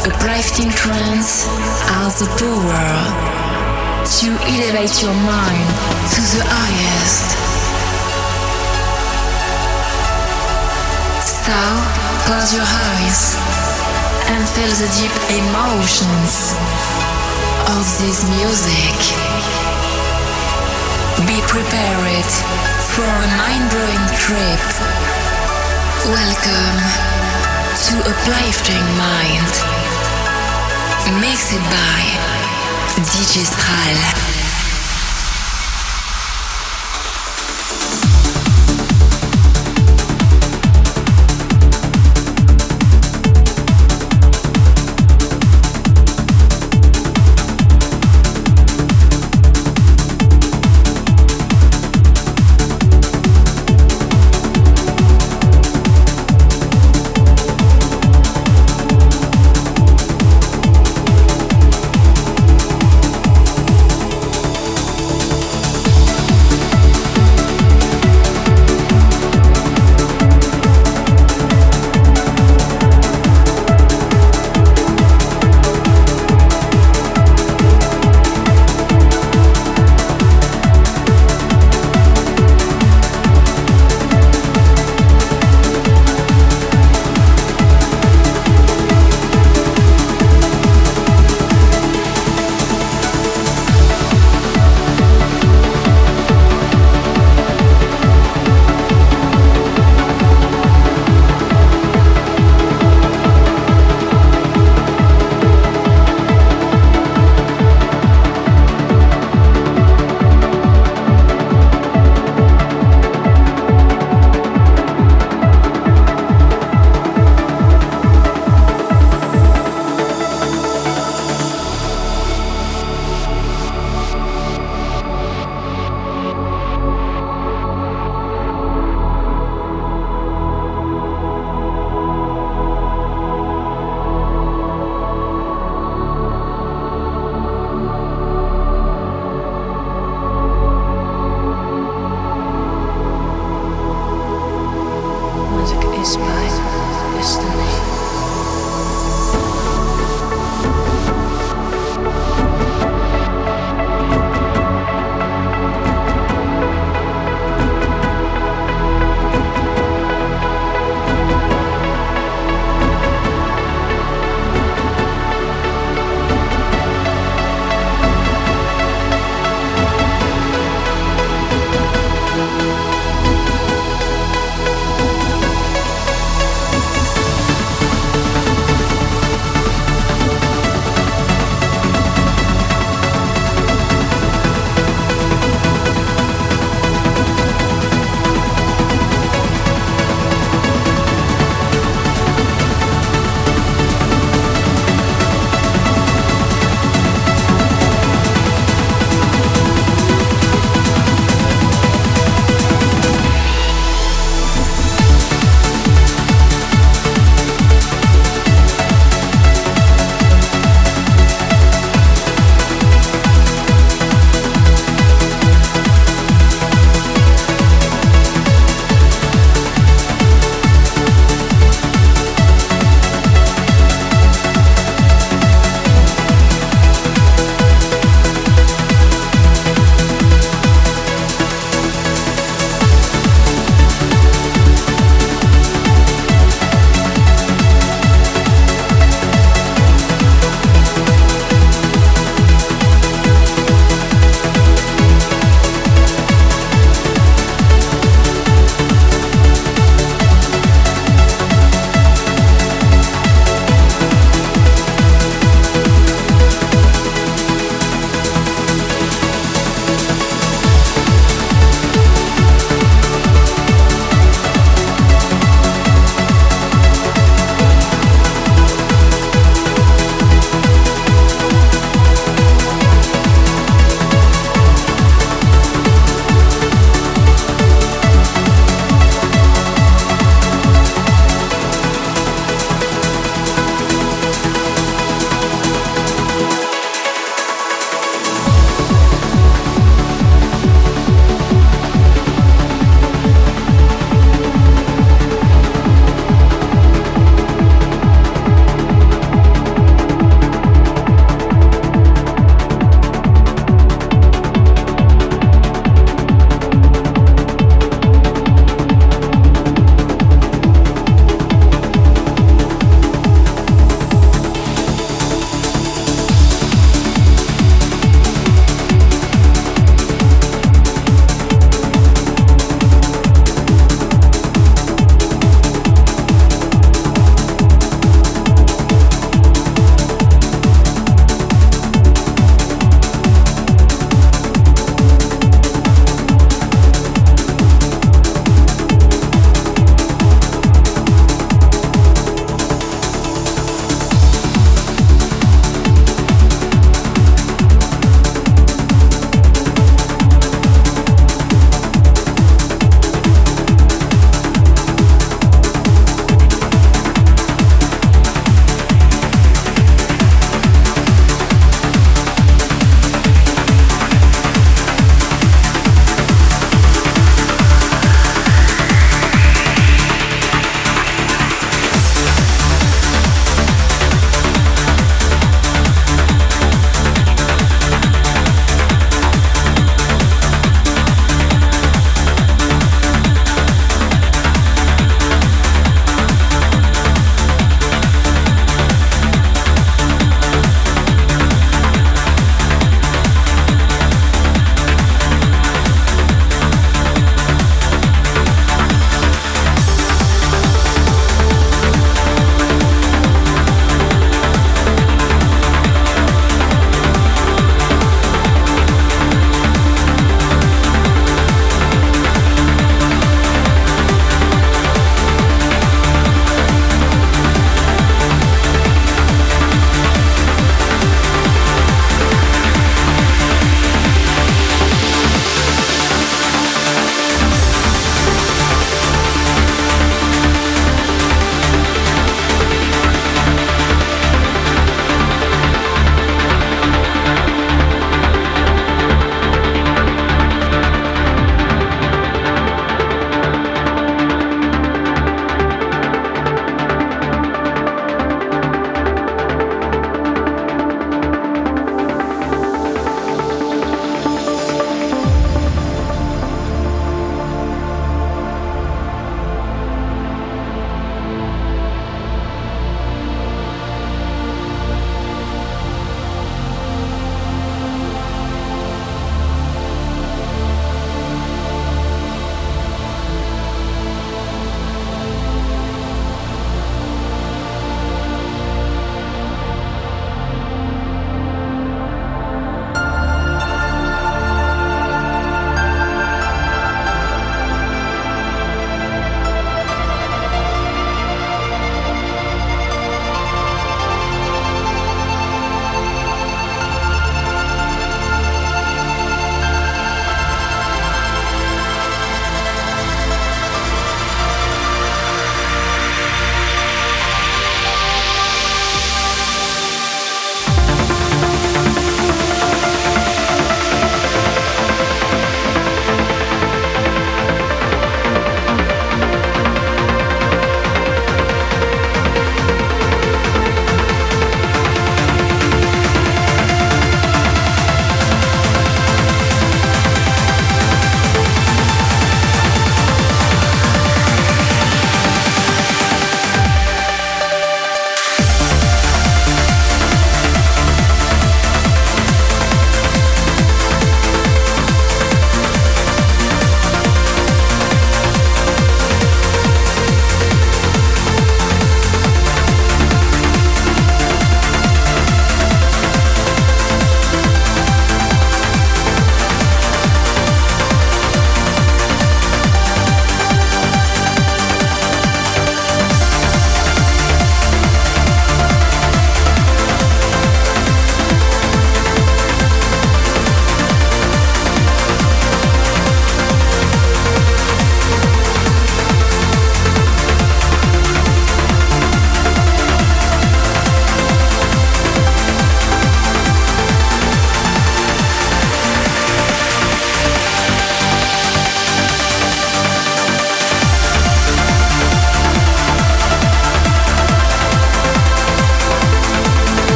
Uplifting trance has the power to elevate your mind to the highest. So, close your eyes and feel the deep emotions of this music. Be prepared for a mind-blowing trip. Welcome to Uplifting Mind. Mixed by DJ Stral.